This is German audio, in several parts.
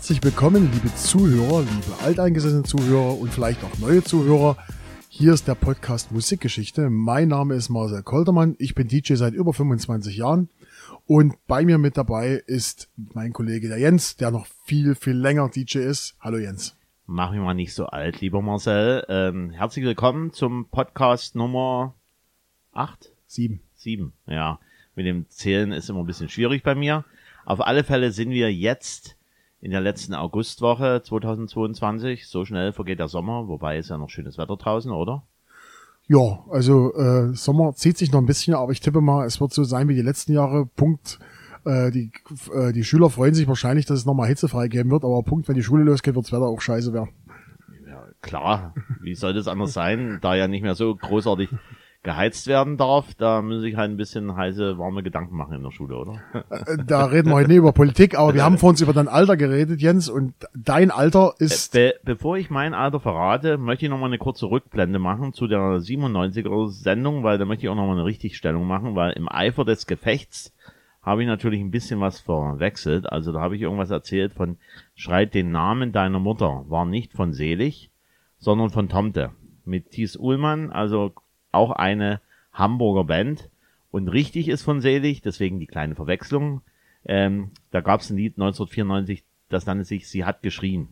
herzlich willkommen, liebe Zuhörer, liebe alteingesessene Zuhörer und vielleicht auch neue Zuhörer. Hier ist der Podcast Musikgeschichte. Mein Name ist Marcel Koltermann. Ich bin DJ seit über 25 Jahren. Und bei mir mit dabei ist mein Kollege der Jens, der noch viel, viel länger DJ ist. Hallo Jens. Mach mich mal nicht so alt, lieber Marcel. Ähm, herzlich willkommen zum Podcast Nummer 8? Sieben. Sieben, ja. Mit dem Zählen ist immer ein bisschen schwierig bei mir. Auf alle Fälle sind wir jetzt in der letzten Augustwoche 2022. So schnell vergeht der Sommer, wobei ist ja noch schönes Wetter draußen, oder? Ja, also äh, Sommer zieht sich noch ein bisschen, aber ich tippe mal, es wird so sein wie die letzten Jahre. Punkt. Äh, die, äh, die Schüler freuen sich wahrscheinlich, dass es nochmal hitzefrei geben wird, aber Punkt, wenn die Schule losgeht, wird das Wetter auch scheiße werden. Ja, klar. Wie soll das anders sein? Da ja nicht mehr so großartig geheizt werden darf, da muss ich halt ein bisschen heiße, warme Gedanken machen in der Schule, oder? Äh, Da reden wir heute nicht über Politik, aber wir haben vor uns über dein Alter geredet, Jens, und dein Alter ist. Be bevor ich mein Alter verrate, möchte ich noch mal eine kurze Rückblende machen zu der 97er Sendung, weil da möchte ich auch noch mal eine Richtigstellung machen, weil im Eifer des Gefechts habe ich natürlich ein bisschen was verwechselt. Also da habe ich irgendwas erzählt von Schreit den Namen deiner Mutter. War nicht von Selig, sondern von Tomte. Mit Thies Uhlmann, also auch eine Hamburger Band. Und richtig ist von Selig, deswegen die kleine Verwechslung. Ähm, da gab es ein Lied 1994, das nannte sich Sie hat geschrien.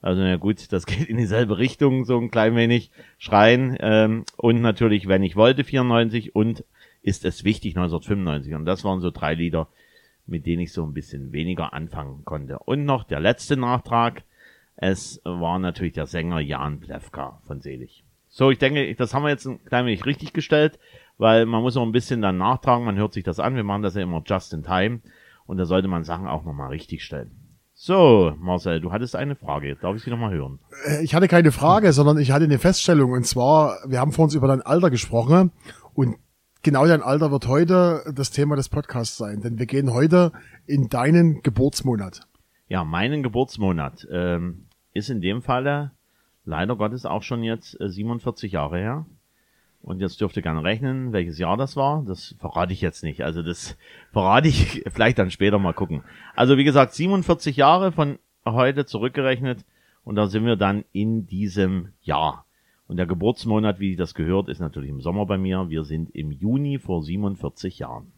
Also na gut, das geht in dieselbe Richtung, so ein klein wenig schreien. Ähm, und natürlich, wenn ich wollte, 94 und ist es wichtig, 1995. Und das waren so drei Lieder, mit denen ich so ein bisschen weniger anfangen konnte. Und noch der letzte Nachtrag. Es war natürlich der Sänger Jan Plewka von Selig. So, ich denke, das haben wir jetzt ein klein wenig richtig gestellt, weil man muss auch ein bisschen dann nachtragen, man hört sich das an, wir machen das ja immer just in time und da sollte man Sachen auch nochmal richtig stellen. So, Marcel, du hattest eine Frage, darf ich sie nochmal hören? Äh, Ich hatte keine Frage, sondern ich hatte eine Feststellung. Und zwar, wir haben vor uns über dein Alter gesprochen. Und genau dein Alter wird heute das Thema des Podcasts sein. Denn wir gehen heute in deinen Geburtsmonat. Ja, meinen Geburtsmonat ähm, ist in dem Falle leider Gottes auch schon jetzt äh, 47 Jahre her. Und jetzt dürft ihr gerne rechnen, welches Jahr das war. Das verrate ich jetzt nicht. Also das verrate ich vielleicht dann später mal gucken. Also wie gesagt, 47 Jahre von heute zurückgerechnet. Und da sind wir dann in diesem Jahr. Und der Geburtsmonat, wie das gehört, ist natürlich im Sommer bei mir. Wir sind im Juni vor 47 Jahren.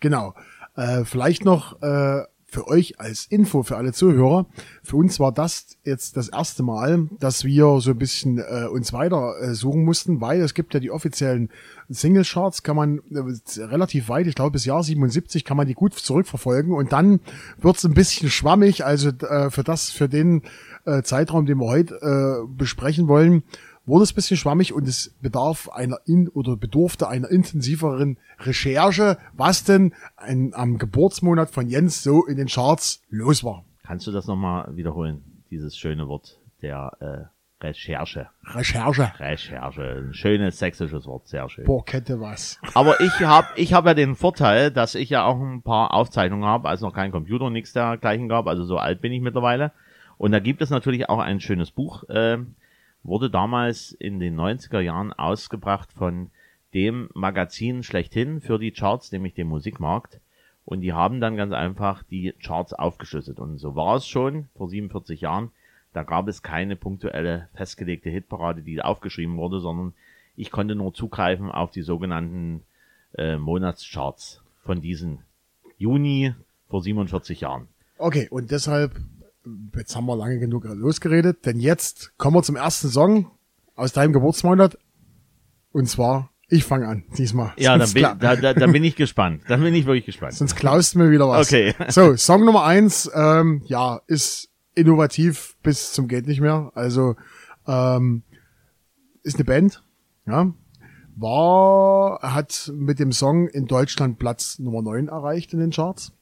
Genau. Äh, vielleicht noch äh, für euch als Info für alle Zuhörer. Für uns war das jetzt das erste Mal, dass wir so ein bisschen äh, uns weiter äh, suchen mussten, weil es gibt ja die offiziellen Single-Charts, kann man äh, relativ weit, ich glaube bis Jahr 77 kann man die gut zurückverfolgen und dann wird's ein bisschen schwammig. Also äh, für das, für den äh, Zeitraum, den wir heute äh, besprechen wollen, wurde es ein bisschen schwammig und es bedarf einer in oder bedurfte einer intensiveren Recherche, was denn ein, am Geburtsmonat von Jens so in den Charts los war. Kannst du das nochmal wiederholen? Dieses schöne Wort der äh, Recherche. Recherche. Recherche. Ein schönes sächsisches Wort, sehr schön. Boah, kette was. Aber ich habe ich hab ja den Vorteil, dass ich ja auch ein paar Aufzeichnungen habe, als noch kein Computer und nichts dergleichen gab. Also so alt bin ich mittlerweile. Und da gibt es natürlich auch ein schönes Buch. Äh, wurde damals in den 90er Jahren ausgebracht von dem Magazin schlechthin für die Charts, nämlich dem Musikmarkt. Und die haben dann ganz einfach die Charts aufgeschlüsselt. Und so war es schon vor 47 Jahren. Da gab es keine punktuelle festgelegte Hitparade, die aufgeschrieben wurde, sondern ich konnte nur zugreifen auf die sogenannten äh, Monatscharts von diesen Juni vor 47 Jahren. Okay, und deshalb, jetzt haben wir lange genug losgeredet, denn jetzt kommen wir zum ersten Song aus deinem Geburtsmonat. Und zwar, ich fange an, diesmal. Ja, dann bin, da, da, da bin ich gespannt. Dann bin ich wirklich gespannt. Sonst klaust du mir wieder was. Okay. So, Song Nummer eins, ähm, ja, ist innovativ bis zum geht nicht mehr. Also ähm, ist eine Band, ja, war hat mit dem Song in Deutschland Platz Nummer 9 erreicht in den Charts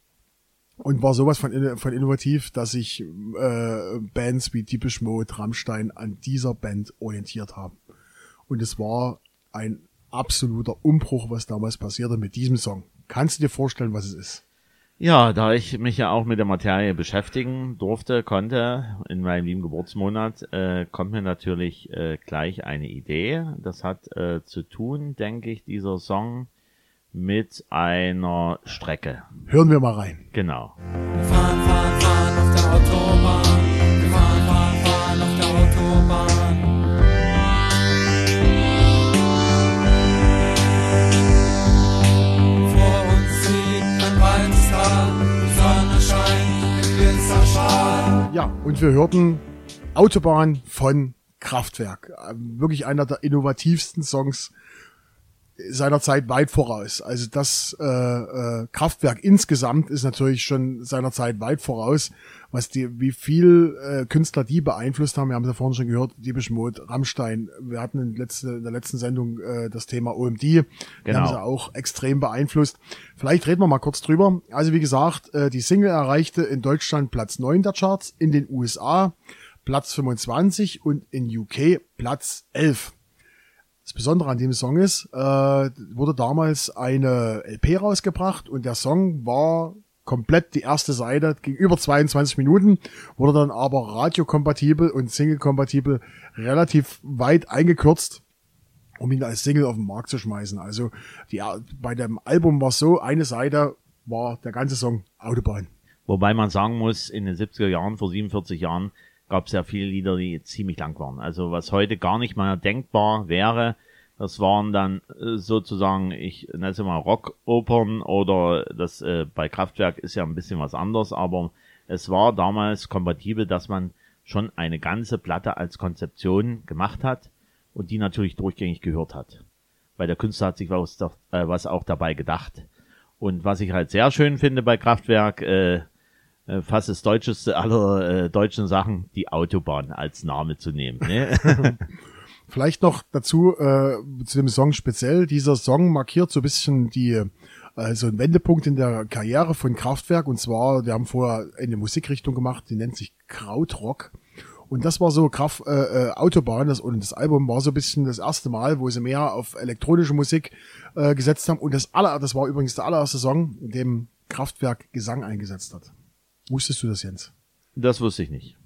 und war sowas von, von innovativ, dass sich äh, Bands wie Typisch Mode, Rammstein an dieser Band orientiert haben. Und es war ein absoluter Umbruch, was damals passierte mit diesem Song. Kannst du dir vorstellen, was es ist? Ja, da ich mich ja auch mit der Materie beschäftigen durfte, konnte in meinem lieben Geburtsmonat, äh, kommt mir natürlich äh, gleich eine Idee. Das hat äh, zu tun, denke ich, dieser Song mit einer Strecke. Hören wir mal rein. Genau. Wir fahren, fahren, fahren auf der Autobahn. Ja, und wir hörten Autobahn von Kraftwerk. Äh, wirklich einer der innovativsten Songs, seiner Zeit weit voraus. Also das äh, äh, Kraftwerk insgesamt ist natürlich schon seiner Zeit weit voraus, was die, wie viel äh, Künstler die beeinflusst haben. Wir haben es ja vorhin schon gehört, Diebisch Mode, Rammstein. Wir hatten in, letzte, in der letzten Sendung äh, das Thema OMD. Die genau. haben sie auch extrem beeinflusst. Vielleicht reden wir mal kurz drüber. Also wie gesagt, äh, die Single erreichte in Deutschland Platz 9 der Charts, in den USA Platz 25 und in UK Platz 11. Das Besondere an dem Song ist, äh, wurde damals eine LP rausgebracht und der Song war komplett die erste Seite, ging über 22 Minuten, wurde dann aber radiokompatibel und Single-kompatibel relativ weit eingekürzt, um ihn als Single auf den Markt zu schmeißen. Also die, bei dem Album war so, eine Seite war der ganze Song Autobahn. Wobei man sagen muss, in den 70er Jahren, vor 47 Jahren, gab es ja viele Lieder, die ziemlich lang waren. Also was heute gar nicht mal denkbar wäre, das waren dann äh, sozusagen, ich nenne es mal Rockopern oder das äh, bei Kraftwerk ist ja ein bisschen was anderes, aber es war damals kompatibel, dass man schon eine ganze Platte als Konzeption gemacht hat und die natürlich durchgängig gehört hat. Weil der Künstler hat sich was, äh, was auch dabei gedacht. Und was ich halt sehr schön finde bei Kraftwerk, äh, äh, fast das deutscheste aller äh, deutschen Sachen, die Autobahn als Name zu nehmen. Ne? Vielleicht noch dazu äh, zu dem Song speziell. Dieser Song markiert so ein bisschen die also ein Wendepunkt in der Karriere von Kraftwerk und zwar, wir haben vorher eine Musikrichtung gemacht, die nennt sich Krautrock. Und das war so Kraft, äh, äh, Autobahn, das, und das Album war so ein bisschen das erste Mal, wo sie mehr auf elektronische Musik äh, gesetzt haben. Und das aller, das war übrigens der allererste Song, in dem Kraftwerk Gesang eingesetzt hat. Wusstest du das, Jens? Das wusste ich nicht.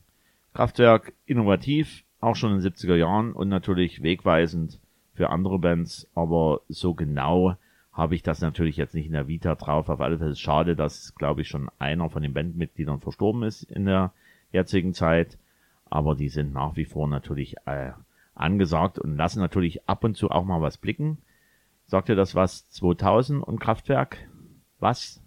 Kraftwerk innovativ, auch schon in den 70er Jahren und natürlich wegweisend für andere Bands, aber so genau habe ich das natürlich jetzt nicht in der Vita drauf. Auf alle Fälle ist schade, dass, glaube ich, schon einer von den Bandmitgliedern verstorben ist in der jetzigen Zeit. Aber die sind nach wie vor natürlich äh, angesagt und lassen natürlich ab und zu auch mal was blicken. Sagt ihr das was? 2000 und Kraftwerk? Was?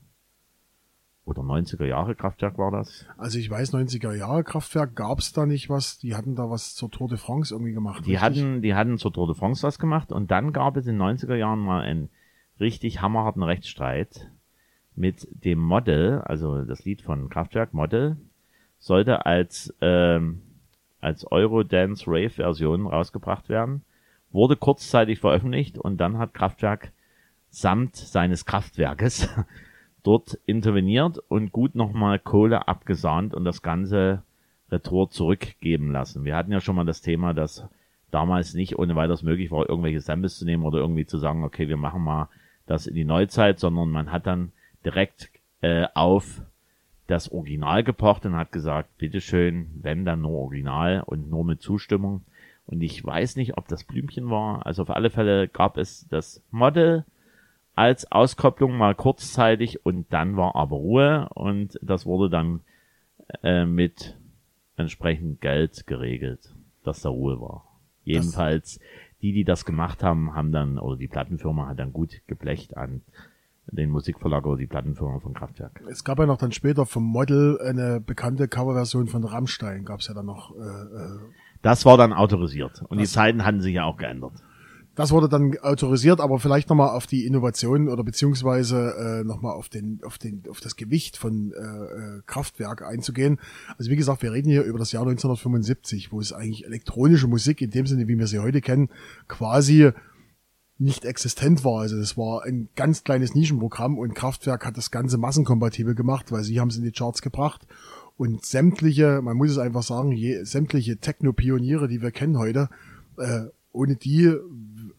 Oder 90er Jahre Kraftwerk war das? Also ich weiß, 90er Jahre Kraftwerk gab es da nicht was, die hatten da was zur Tour de France irgendwie gemacht. Die hatten, die hatten zur Tour de France was gemacht und dann gab es in 90er Jahren mal einen richtig hammerharten Rechtsstreit mit dem Model, also das Lied von Kraftwerk Model, sollte als, ähm, als Eurodance Rave Version rausgebracht werden, wurde kurzzeitig veröffentlicht und dann hat Kraftwerk samt seines Kraftwerkes dort interveniert und gut nochmal Kohle abgesahnt und das ganze Retour zurückgeben lassen. Wir hatten ja schon mal das Thema, dass damals nicht ohne weiteres möglich war, irgendwelche Samples zu nehmen oder irgendwie zu sagen, okay, wir machen mal das in die Neuzeit, sondern man hat dann direkt äh, auf das Original gepocht und hat gesagt, bitteschön, wenn dann nur Original und nur mit Zustimmung. Und ich weiß nicht, ob das Blümchen war. Also auf alle Fälle gab es das Model als Auskopplung mal kurzzeitig und dann war aber Ruhe und das wurde dann äh, mit entsprechend Geld geregelt, dass da Ruhe war. Jedenfalls die, die das gemacht haben, haben dann, oder die Plattenfirma hat dann gut geblecht an den Musikverlag oder die Plattenfirma von Kraftwerk. Es gab ja noch dann später vom Model eine bekannte Coverversion von Rammstein, gab es ja dann noch. Äh, äh das war dann autorisiert und die Zeiten hatten sich ja auch geändert. Das wurde dann autorisiert, aber vielleicht nochmal auf die Innovation oder beziehungsweise äh, nochmal auf den, auf den, auf das Gewicht von äh, äh, Kraftwerk einzugehen. Also wie gesagt, wir reden hier über das Jahr 1975, wo es eigentlich elektronische Musik in dem Sinne, wie wir sie heute kennen, quasi nicht existent war. Also das war ein ganz kleines Nischenprogramm und Kraftwerk hat das Ganze massenkompatibel gemacht, weil sie haben es in die Charts gebracht. Und sämtliche, man muss es einfach sagen, je, sämtliche Techno-Pioniere, die wir kennen heute, äh, ohne die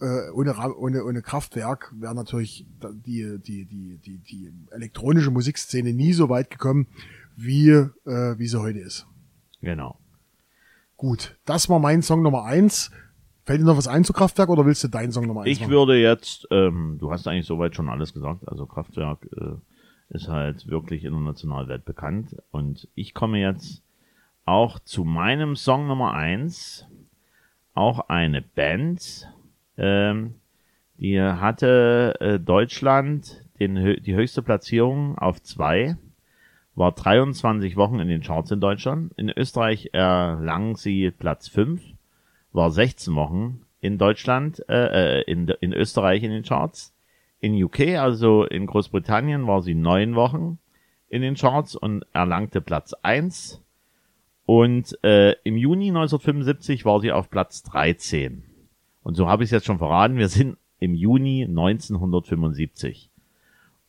äh, ohne, ohne, ohne Kraftwerk wäre natürlich die, die, die, die, die elektronische Musikszene nie so weit gekommen, wie, äh, wie sie heute ist. Genau. Gut, das war mein Song Nummer eins. Fällt dir noch was ein zu Kraftwerk oder willst du deinen Song Nummer eins Ich machen? würde jetzt, ähm, du hast eigentlich soweit schon alles gesagt, also Kraftwerk äh, ist halt wirklich international weltbekannt und ich komme jetzt auch zu meinem Song Nummer eins, auch eine Band, ähm, die hatte äh, Deutschland den, die höchste Platzierung auf zwei, war 23 Wochen in den Charts in Deutschland. In Österreich erlang sie Platz 5, war 16 Wochen in Deutschland, äh, äh, in, in Österreich in den Charts. In UK, also in Großbritannien, war sie neun Wochen in den Charts und erlangte Platz 1. Und äh, im Juni 1975 war sie auf Platz 13. Und so habe ich es jetzt schon verraten, wir sind im Juni 1975.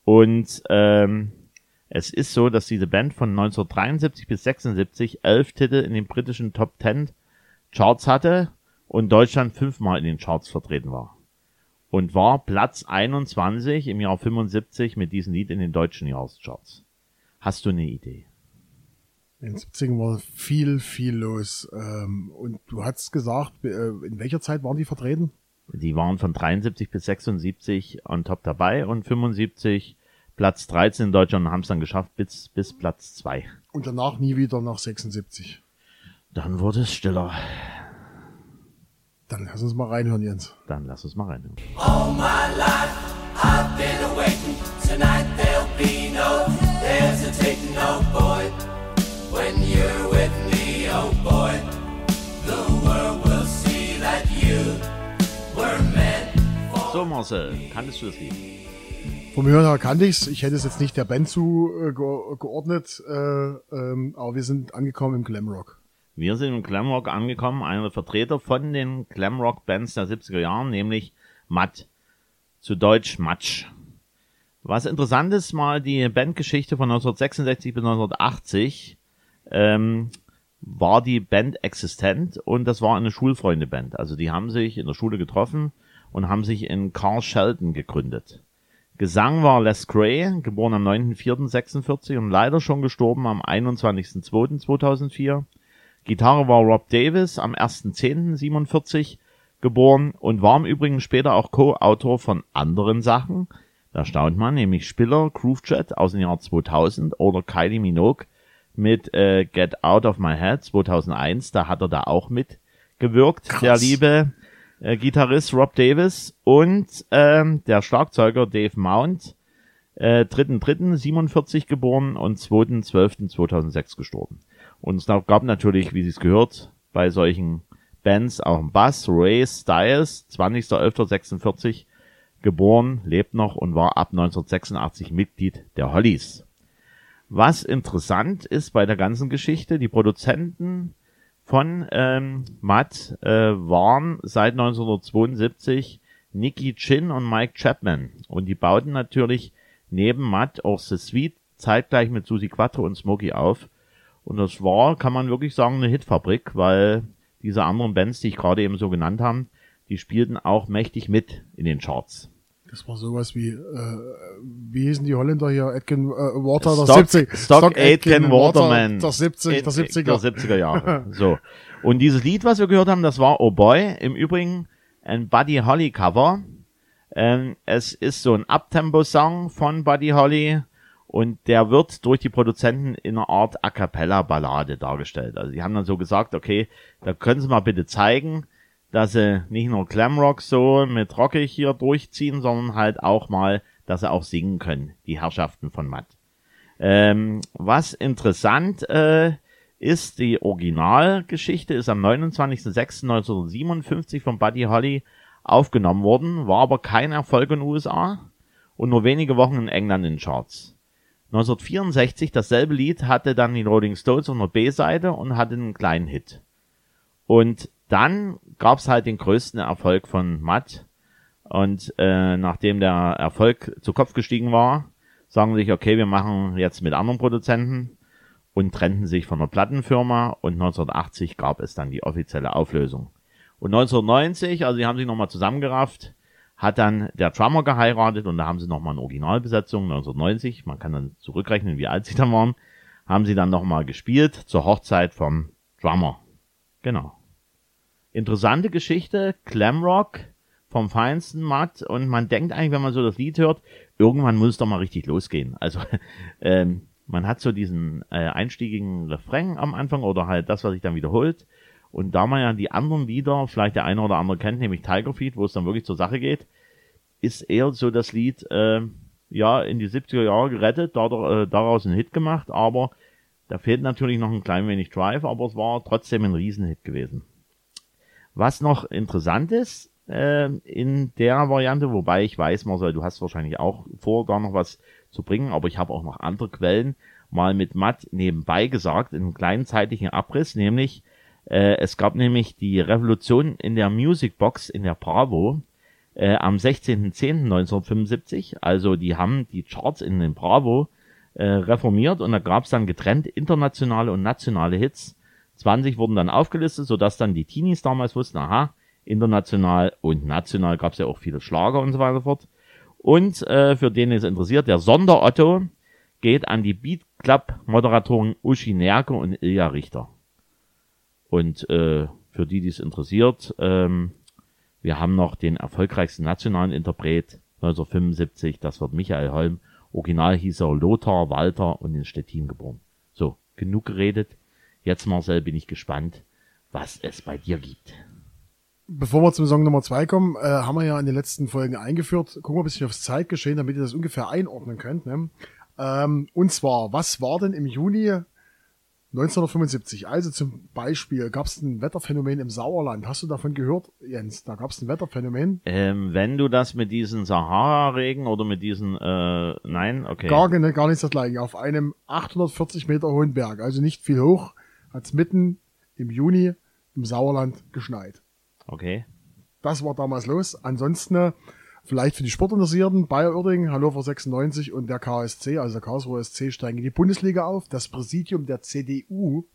Und ähm, es ist so, dass diese Band von 1973 bis 76 elf Titel in den britischen Top 10 Charts hatte und Deutschland fünfmal in den Charts vertreten war. Und war Platz 21 im Jahr 75 mit diesem Lied in den deutschen Jahrescharts. Hast du eine Idee? In den 70ern war viel, viel los. Ähm, und du hast gesagt, äh, in welcher Zeit waren die vertreten? Die waren von 73 bis 76 on top dabei und 75 Platz 13 in Deutschland und haben es dann geschafft bis, bis Platz 2. Und danach nie wieder nach 76. Dann wurde es stiller. Dann lass uns mal reinhören, Jens. Dann lass uns mal reinhören. All my life I've been So Marcel, kanntest du das Lied? Vom Hören her kannte ich's. Ich hätte es jetzt nicht der Band zugeordnet, äh, ähm, aber wir sind angekommen im Glamrock. Wir sind im Glamrock angekommen, einer der Vertreter von den Glamrock-Bands der 70er Jahren, nämlich Matt. Zu Deutsch Matsch. Was interessant ist, mal die Bandgeschichte von 1966 bis 1980 ähm, war die Band existent und das war eine Schulfreunde-Band. Also die haben sich in der Schule getroffen und haben sich in Carl Shelton gegründet. Gesang war Les Gray, geboren am 9.4.46 und leider schon gestorben am 21.2.2004. Gitarre war Rob Davis, am 1.10.47 geboren und war im Übrigen später auch Co-Autor von anderen Sachen. Da staunt man, nämlich Spiller, Groove Jet aus dem Jahr 2000 oder Kylie Minogue mit äh, Get Out of My Head 2001. Da hat er da auch mitgewirkt, Krass. der liebe äh, Gitarrist Rob Davis und ähm, der Schlagzeuger Dave Mount, äh, 3.3.47 geboren und 2.12.2006 gestorben. Und es gab natürlich, wie es gehört, bei solchen Bands auch einen Bass, Ray Styles, 20.11.46 geboren, lebt noch und war ab 1986 Mitglied der Hollies. Was interessant ist bei der ganzen Geschichte, die Produzenten von ähm, Matt äh, waren seit 1972 Nicky Chin und Mike Chapman. Und die bauten natürlich neben Matt auch The Sweet zeitgleich mit Susi Quattro und Smokey auf. Und das war, kann man wirklich sagen, eine Hitfabrik, weil diese anderen Bands, die ich gerade eben so genannt habe, die spielten auch mächtig mit in den Charts. Das war sowas wie, äh, wie hießen die Holländer hier? Atkin äh, Water, der Stock, 70. Stock Aitken Waterman. Der 70, der 70er. Der 70er Jahre. So. Und dieses Lied, was wir gehört haben, das war Oh Boy. Im Übrigen ein Buddy Holly Cover. Ähm, es ist so ein Uptempo-Song von Buddy Holly und der wird durch die Produzenten in einer Art A Cappella Ballade dargestellt. Also die haben dann so gesagt, okay, da können Sie mal bitte zeigen, dass sie nicht nur Glamrock so mit Rockig hier durchziehen, sondern halt auch mal, dass sie auch singen können, die Herrschaften von Matt. Ähm, was interessant äh, ist, die Originalgeschichte ist am 29.06.1957 von Buddy Holly aufgenommen worden, war aber kein Erfolg in den USA und nur wenige Wochen in England in Charts. 1964 dasselbe Lied hatte dann die Rolling Stones auf der B-Seite und hatte einen kleinen Hit. Und dann gab's halt den größten Erfolg von Matt. Und äh, nachdem der Erfolg zu Kopf gestiegen war, sagen sie sich, okay, wir machen jetzt mit anderen Produzenten und trennten sich von der Plattenfirma und 1980 gab es dann die offizielle Auflösung. Und 1990, also sie haben sich nochmal zusammengerafft, hat dann der Drummer geheiratet und da haben sie nochmal eine Originalbesetzung 1990, man kann dann zurückrechnen, wie alt sie dann waren, haben sie dann nochmal gespielt zur Hochzeit vom Drummer. Genau. Interessante Geschichte, Glamrock vom feinsten Matt und man denkt eigentlich, wenn man so das Lied hört, irgendwann muss es doch mal richtig losgehen. Also ähm, man hat so diesen äh, einstiegigen Refrain am Anfang oder halt das, was sich dann wiederholt. Und da man ja die anderen Lieder, vielleicht der eine oder andere kennt, nämlich Tiger Feet, wo es dann wirklich zur Sache geht, ist eher so das Lied, äh, ja in die 70er Jahre gerettet, dadurch, äh, daraus einen Hit gemacht, aber da fehlt natürlich noch ein klein wenig Drive, aber es war trotzdem ein Riesenhit gewesen. Was noch interessant ist äh, in der Variante, wobei ich weiß, Marcel, du hast wahrscheinlich auch vor, da noch was zu bringen, aber ich habe auch noch andere Quellen mal mit Matt nebenbei gesagt, in einem kleinen zeitlichen Abriss, nämlich äh, es gab nämlich die Revolution in der Music Box in der Bravo äh, am 16.10.1975. Also die haben die Charts in den Bravo äh, reformiert und da gab es dann getrennt internationale und nationale Hits. 20 wurden dann aufgelistet, sodass dann die Teenies damals wussten, aha, international und national gab es ja auch viele Schlager und so weiter fort. Und äh, für den es interessiert, der Sonderotto geht an die Beat Club Moderatoren Uschi Nerke und Ilja Richter. Und äh, für die, die es interessiert, ähm, wir haben noch den erfolgreichsten nationalen Interpret 1975, das wird Michael Holm. Original hieß er Lothar Walter und in Stettin geboren. So, genug geredet. Jetzt Marcel bin ich gespannt, was es bei dir gibt. Bevor wir zum Song Nummer zwei kommen, äh, haben wir ja in den letzten Folgen eingeführt. Gucken wir ein bisschen aufs Zeitgeschehen, damit ihr das ungefähr einordnen könnt. Ne? Ähm, und zwar, was war denn im Juni 1975? Also zum Beispiel gab es ein Wetterphänomen im Sauerland. Hast du davon gehört, Jens? Da gab es ein Wetterphänomen. Ähm, wenn du das mit diesen Sahara-Regen oder mit diesen, äh, nein, okay. Gar, ne, gar nicht das gleiche. Auf einem 840 Meter hohen Berg, also nicht viel hoch, hat es mitten im Juni im Sauerland geschneit. Okay. Das war damals los. Ansonsten äh, vielleicht für die Sportinteressierten, Bayer Oerding, Hannover 96 und der KSC, also der Karlsruher SC, steigen in die Bundesliga auf. Das Präsidium der CDU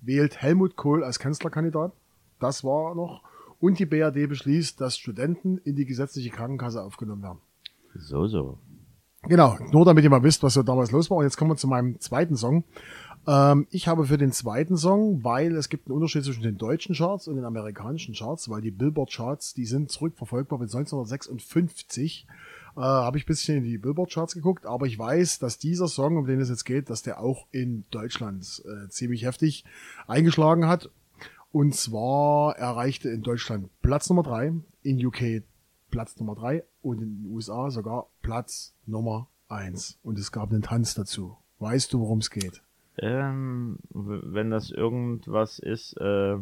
wählt Helmut Kohl als Kanzlerkandidat. Das war noch. Und die BRD beschließt, dass Studenten in die gesetzliche Krankenkasse aufgenommen werden. So, so. Genau, nur damit ihr mal wisst, was so damals los war. Und jetzt kommen wir zu meinem zweiten Song. Ähm, ich habe für den zweiten Song, weil es gibt einen Unterschied zwischen den deutschen Charts und den amerikanischen Charts, weil die Billboard-Charts, die sind zurückverfolgbar bis 1956. Äh, habe ich bisschen in die Billboard-Charts geguckt, aber ich weiß, dass dieser Song, um den es jetzt geht, dass der auch in Deutschland äh, ziemlich heftig eingeschlagen hat. Und zwar erreichte in Deutschland Platz Nummer drei, in UK Platz Nummer drei und in den USA sogar Platz Nummer eins. Und es gab einen Tanz dazu. Weißt du, worum es geht? Ähm, wenn das irgendwas ist äh,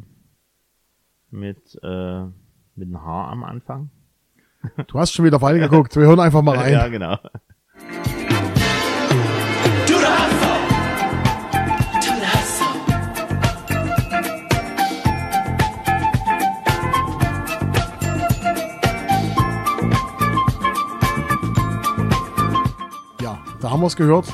mit äh, mit einem Haar am Anfang. Du hast schon wieder weiter geguckt. Wir hören einfach mal rein. Ja, genau. Ja, da haben wir es gehört.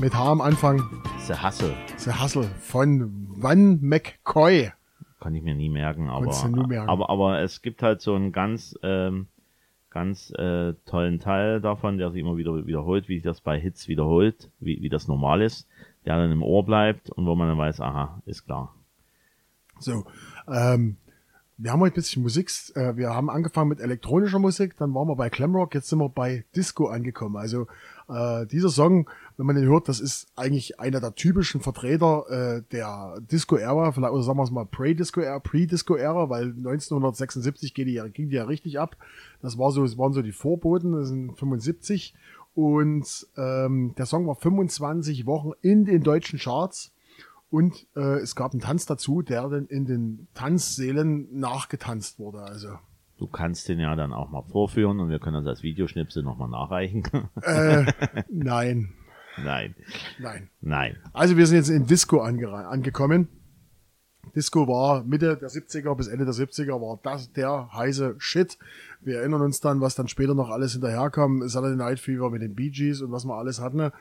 Mit H am Anfang. The Hustle. The Hustle von Van McCoy. Kann ich mir nie merken, aber, nie merken. aber, aber es gibt halt so einen ganz, ähm, ganz äh, tollen Teil davon, der sich immer wieder wiederholt, wie sich das bei Hits wiederholt, wie, wie das normal ist, der dann im Ohr bleibt und wo man dann weiß, aha, ist klar. So, ähm, wir haben heute ein bisschen Musik. Äh, wir haben angefangen mit elektronischer Musik, dann waren wir bei Glamrock, jetzt sind wir bei Disco angekommen. Also äh, dieser Song, wenn man den hört, das ist eigentlich einer der typischen Vertreter äh, der Disco-Ära, vielleicht oder sagen wir es mal Pre-Disco-Ära, Pre-Disco-Ära, weil 1976 ging die, ja- ging die ja richtig ab. Das war so, das waren so die Vorboten, das sind 75 und ähm, der Song war 25 Wochen in den deutschen Charts. Und äh, es gab einen Tanz dazu, der dann in den Tanzsälen nachgetanzt wurde. Also Du kannst den ja dann auch mal vorführen und wir können das als Videoschnipsel nochmal nachreichen. äh, nein, nein, nein. nein. Also wir sind jetzt in Disco ange angekommen. Disco war Mitte der 70er bis Ende der 70er war das der heiße Shit. Wir erinnern uns dann, was dann später noch alles hinterherkam. Saturday Night Fever mit den Bee Gees und was wir alles hatten.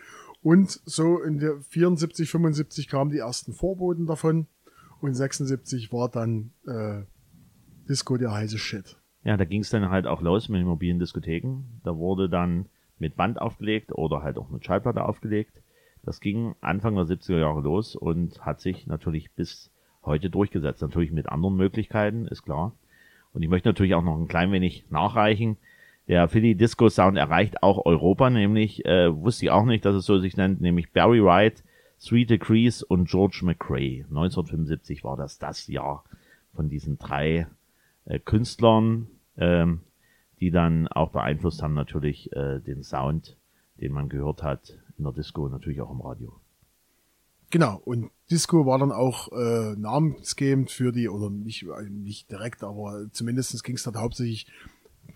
Und so in der 74, 75 kamen die ersten Vorboten davon. Und 76 war dann äh, Disco der heiße Shit. Ja, da ging es dann halt auch los mit den mobilen Diskotheken. Da wurde dann mit Band aufgelegt oder halt auch mit Schallplatte aufgelegt. Das ging Anfang der 70er Jahre los und hat sich natürlich bis heute durchgesetzt. Natürlich mit anderen Möglichkeiten, ist klar. Und ich möchte natürlich auch noch ein klein wenig nachreichen. Der Philly Disco Sound erreicht auch Europa, nämlich, äh, wusste ich auch nicht, dass es so sich nennt, nämlich Barry Wright, Three Degrees und George McRae. 1975 war das das Jahr von diesen drei äh, Künstlern, ähm, die dann auch beeinflusst haben natürlich äh, den Sound den man gehört hat in der Disco, natürlich auch im Radio. Genau, und Disco war dann auch äh, namensgebend für die, oder nicht, äh, nicht direkt, aber zumindest ging es dann hauptsächlich,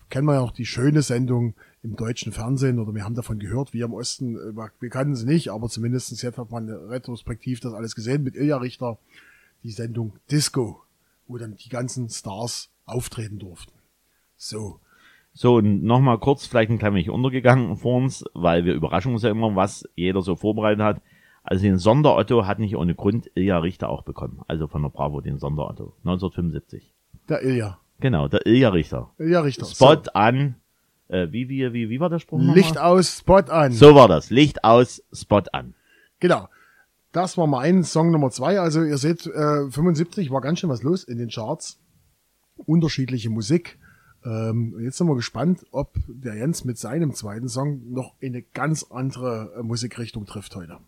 kennen wir ja auch die schöne Sendung im deutschen Fernsehen, oder wir haben davon gehört, wir im Osten, äh, wir kannten sie nicht, aber zumindest jetzt hat man retrospektiv das alles gesehen mit Ilja Richter, die Sendung Disco, wo dann die ganzen Stars auftreten durften. So, So, und nochmal kurz, vielleicht ein klein wenig untergegangen vor uns, weil wir überraschen uns ja immer, was jeder so vorbereitet hat. Also den Sonderotto hat nicht ohne Grund Ilja Richter auch bekommen. Also von der Bravo den Sonderotto. 1975. der Ilja. Genau, der Ilja Richter. Ilja Richter. Spot an, äh, wie, wie, wie, wie war der Spruch so, nochmal? Licht aus, Spot an. So war das. Licht aus, Spot an. Genau. Das war mein Song Nummer zwei. Also ihr seht, äh, 75 war ganz schön was los in den Charts. Unterschiedliche Musik. Ähm, jetzt sind wir gespannt, ob der Jens mit seinem zweiten Song noch in eine ganz andere äh, Musikrichtung trifft heute.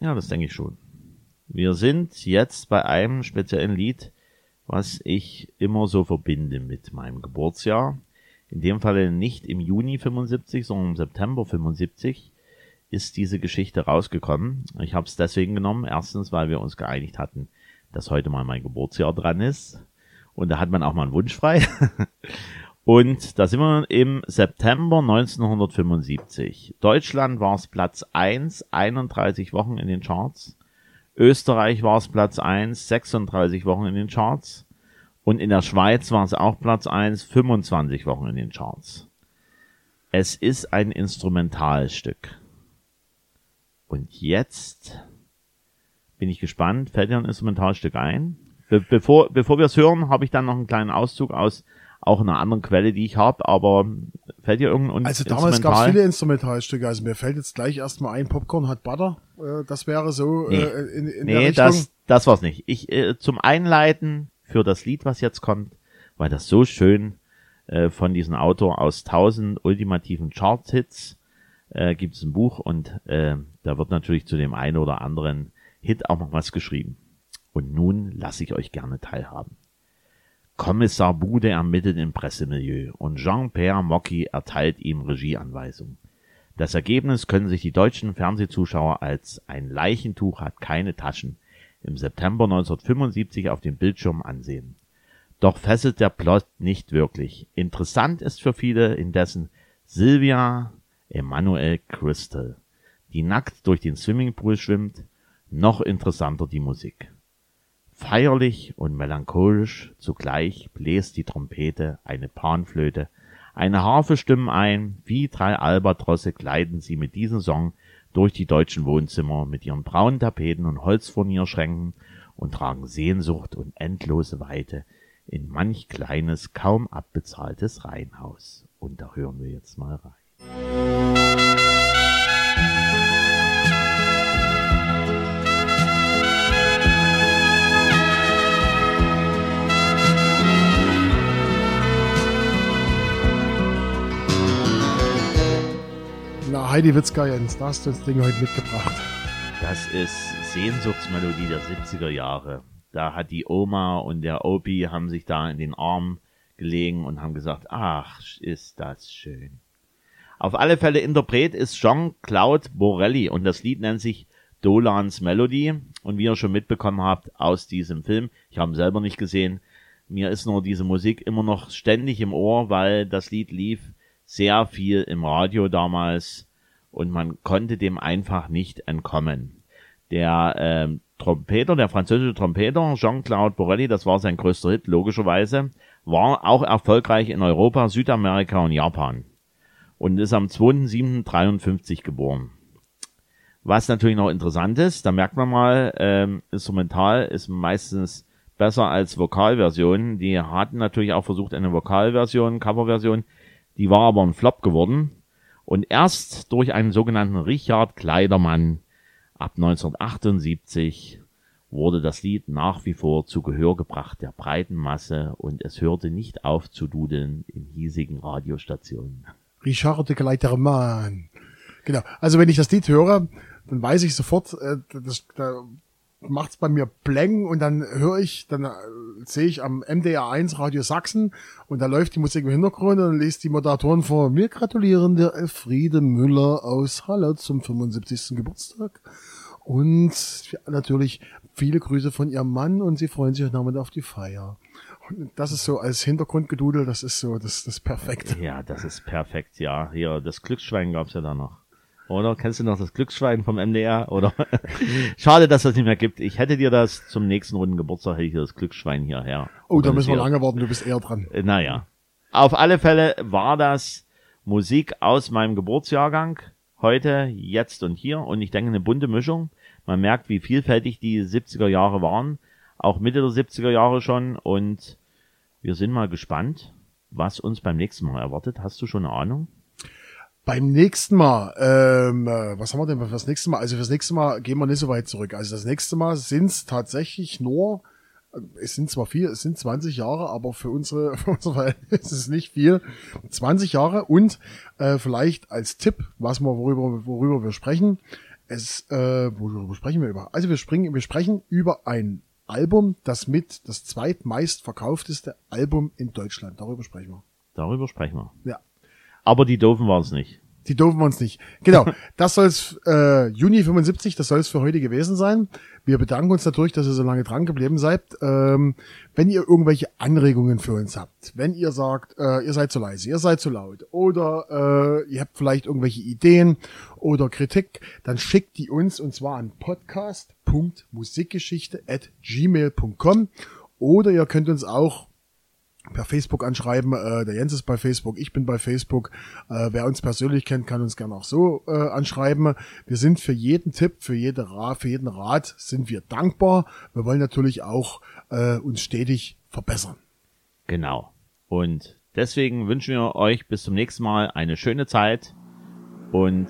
Ja, das denke ich schon. Wir sind jetzt bei einem speziellen Lied, was ich immer so verbinde mit meinem Geburtsjahr. In dem Falle nicht im Juni 75, sondern im September 75 ist diese Geschichte rausgekommen. Ich habe es deswegen genommen. Erstens, weil wir uns geeinigt hatten, dass heute mal mein Geburtsjahr dran ist. Und da hat man auch mal einen Wunsch frei. Und da sind wir im September 1975. Deutschland war es Platz 1, 31 Wochen in den Charts. Österreich war es Platz 1, 36 Wochen in den Charts. Und in der Schweiz war es auch Platz 1, 25 Wochen in den Charts. Es ist ein Instrumentalstück. Und jetzt bin ich gespannt. Fällt dir ein Instrumentalstück ein? Be bevor, bevor wir es hören, habe ich dann noch einen kleinen Auszug aus auch einer anderen Quelle, die ich habe, aber fällt dir irgendein Also damals gab es viele Instrumentalstücke. Also mir fällt jetzt gleich erstmal ein, Popcorn hat Butter. Äh, das wäre so Nee. äh, in, in der Nee, Richtung. das, das war's nicht. Ich, äh, zum Einleiten für das Lied, was jetzt kommt, weil das so schön äh, von diesem Autor aus 1000 ultimativen Chart-Hits äh, gibt es ein Buch und äh, da wird natürlich zu dem einen oder anderen Hit auch noch was geschrieben. Und nun lasse ich euch gerne teilhaben. Kommissar Bude ermittelt im Pressemilieu und Jean-Pierre Mocky erteilt ihm Regieanweisungen. Das Ergebnis können sich die deutschen Fernsehzuschauer als ein Leichentuch hat keine Taschen im September 1975 auf dem Bildschirm ansehen. Doch fesselt der Plot nicht wirklich. Interessant ist für viele indessen Sylvia Emanuel Crystal, die nackt durch den Swimmingpool schwimmt. Noch interessanter die Musik. Feierlich und melancholisch zugleich bläst die Trompete, eine Panflöte, eine Harfe stimmen ein, wie drei Albatrosse gleiten sie mit diesem Song durch die deutschen Wohnzimmer mit ihren braunen Tapeten und Holzfurnierschränken und tragen Sehnsucht und endlose Weite in manch kleines, kaum abbezahltes Reihenhaus. Und da hören wir jetzt mal rein. Heidi Witzka, Jens, da hast du das Ding heute mitgebracht. Das ist Sehnsuchtsmelodie der 70er Jahre. Da hat die Oma und der Opi haben sich da in den Arm gelegen und haben gesagt, ach, ist das schön. Auf alle Fälle Interpret ist Jean-Claude Borelli und das Lied nennt sich Dolans Melody und wie ihr schon mitbekommen habt aus diesem Film, ich habe ihn selber nicht gesehen, mir ist nur diese Musik immer noch ständig im Ohr, weil das Lied lief sehr viel im Radio damals und man konnte dem einfach nicht entkommen. Der ähm, Trompeter, der französische Trompeter Jean-Claude Borelli, das war sein größter Hit, logischerweise, war auch erfolgreich in Europa, Südamerika und Japan und ist am 2.7.53 geboren. Was natürlich noch interessant ist, da merkt man mal, ähm, Instrumental ist meistens besser als Vokalversion. Die hatten natürlich auch versucht, eine Vokalversion, Coverversion, die war aber ein Flop geworden. Und erst durch einen sogenannten Richard Kleidermann ab 1978 wurde das Lied nach wie vor zu Gehör gebracht der breiten Masse und es hörte nicht auf zu dudeln in hiesigen Radiostationen. Richard de Gleitermann. Genau. Also wenn ich das Lied höre, dann weiß ich sofort, äh, das, da macht's bei mir Bläng und dann höre ich, dann äh, sehe ich am MDR1 Radio Sachsen und da läuft die Musik im Hintergrund und dann liest die Moderatoren vor. Wir gratulieren der Elfriede Müller aus Halle zum 75. Geburtstag. Und natürlich viele Grüße von ihrem Mann und sie freuen sich heute Abend auf die Feier. Und das ist so als Hintergrundgedudel, das ist so, das, das ist perfekt. Ja, das ist perfekt, ja. Hier, das Glücksschwein gab's ja da noch. Oder? Kennst du noch das Glücksschwein vom MDR? Oder? Schade, dass das nicht mehr gibt. Ich hätte dir das zum nächsten Runden Geburtstag hätte ich dir das Glücksschwein hierher. Oh, da müssen wir lange warten, du bist eher dran. Äh, Naja. Auf alle Fälle war das Musik aus meinem Geburtsjahrgang. Heute, jetzt und hier. Und ich denke, eine bunte Mischung. Man merkt, wie vielfältig die 70er Jahre waren. Auch Mitte der 70er Jahre schon. Und wir sind mal gespannt, was uns beim nächsten Mal erwartet. Hast du schon eine Ahnung? Beim nächsten Mal, ähm, äh, was haben wir denn für das nächste Mal? Also fürs nächste Mal gehen wir nicht so weit zurück. Also das nächste Mal sind es tatsächlich nur, äh, es sind zwar viel, es sind 20 Jahre, aber für unsere, für unsere Verhältnisse ist es nicht viel. 20 Jahre und äh, vielleicht als Tipp, was wir worüber, worüber wir sprechen. Es, äh, worüber sprechen wir über? Also wir springen, wir sprechen über ein Album, das mit das zweitmeist verkaufteste Album in Deutschland. Darüber sprechen wir. Darüber sprechen wir. Ja. Aber die Doofen waren es nicht. Die doofen uns nicht. Genau, das soll's äh, Juni 75, das soll es für heute gewesen sein. Wir bedanken uns natürlich, dass ihr so lange dran geblieben seid. Ähm, wenn ihr irgendwelche Anregungen für uns habt, wenn ihr sagt, äh, ihr seid zu leise, ihr seid zu laut oder äh, ihr habt vielleicht irgendwelche Ideen oder Kritik, dann schickt die uns und zwar an podcast.musikgeschichte@gmail.com oder ihr könnt uns auch per Facebook anschreiben. Äh, der Jens ist bei Facebook, ich bin bei Facebook. Äh, wer uns persönlich kennt, kann uns gerne auch so äh, anschreiben. Wir sind für jeden Tipp, für, jede Ra für jeden Rat sind wir dankbar. Wir wollen natürlich auch äh, uns stetig verbessern. Genau. Und deswegen wünschen wir euch bis zum nächsten Mal eine schöne Zeit und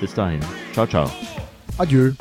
bis dahin. Ciao, ciao. Adieu.